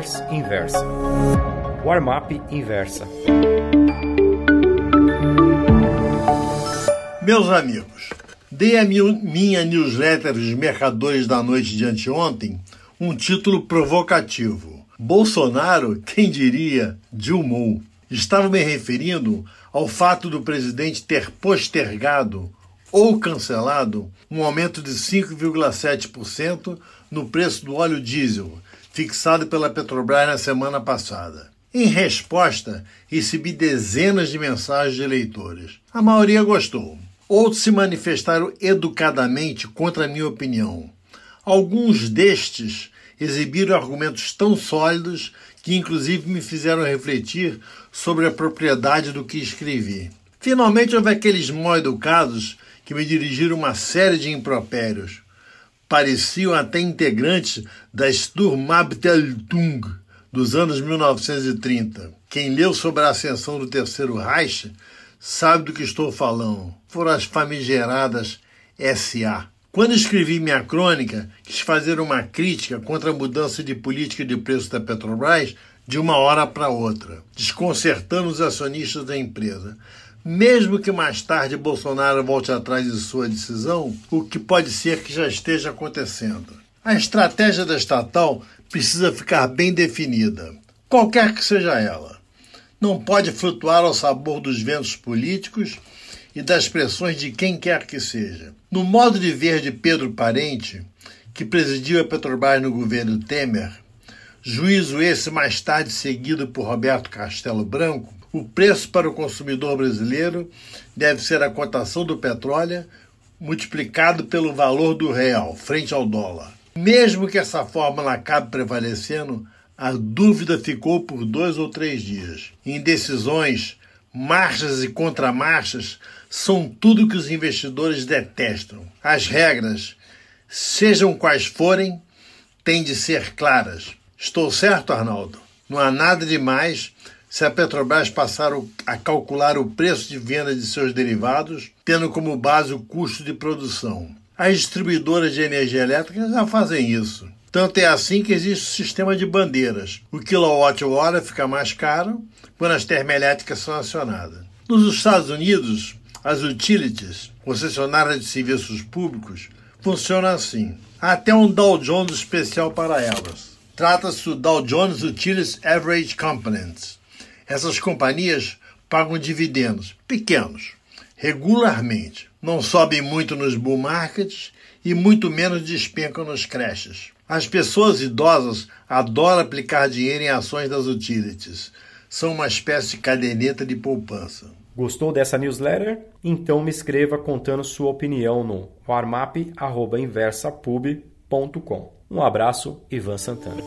newsletters Inversa. Warmap Inversa. Meus amigos, dei a minha newsletter Os Mercadores da Noite de anteontem um título provocativo. Bolsonaro, quem diria, Dilma. Estava me referindo ao fato do presidente ter postergado ou cancelado um aumento de 5,7% no preço do óleo diesel, fixado pela Petrobras na semana passada. Em resposta, recebi dezenas de mensagens de eleitores. A maioria gostou. Outros se manifestaram educadamente contra a minha opinião. Alguns destes exibiram argumentos tão sólidos que, inclusive, me fizeram refletir sobre a propriedade do que escrevi. Finalmente, houve aqueles mal educados que me dirigiram uma série de impropérios. Pareciam até integrantes da Sturmabteilung dos anos 1930. Quem leu sobre a ascensão do Terceiro Reich sabe do que estou falando. Foram as famigeradas SA. Quando escrevi minha crônica, quis fazer uma crítica contra a mudança de política de preço da Petrobras de uma hora para outra, desconcertando os acionistas da empresa. Mesmo que mais tarde Bolsonaro volte atrás de sua decisão, o que pode ser que já esteja acontecendo. A estratégia da estatal precisa ficar bem definida, qualquer que seja ela. Não pode flutuar ao sabor dos ventos políticos e das pressões de quem quer que seja. No modo de ver de Pedro Parente, que presidiu a Petrobras no governo Temer, juízo esse mais tarde seguido por Roberto Castelo Branco, o preço para o consumidor brasileiro deve ser a cotação do petróleo multiplicado pelo valor do real frente ao dólar. Mesmo que essa fórmula acabe prevalecendo, a dúvida ficou por dois ou três dias. Indecisões, marchas e contramarchas são tudo que os investidores detestam. As regras, sejam quais forem, têm de ser claras. Estou certo, Arnaldo? Não há nada de mais se a Petrobras passar a calcular o preço de venda de seus derivados, tendo como base o custo de produção. As distribuidoras de energia elétrica já fazem isso. Tanto é assim que existe o sistema de bandeiras. O quilowatt-hora fica mais caro quando as termoelétricas são acionadas. Nos Estados Unidos, as utilities, concessionárias de serviços públicos, funcionam assim. Há até um Dow Jones especial para elas. Trata-se do Dow Jones Utilities Average Components. Essas companhias pagam dividendos pequenos, regularmente. Não sobem muito nos bull markets e muito menos despencam nos crashes. As pessoas idosas adoram aplicar dinheiro em ações das utilities. São uma espécie de caderneta de poupança. Gostou dessa newsletter? Então me escreva contando sua opinião no warmap.inversapub.com. Um abraço, Ivan Santana.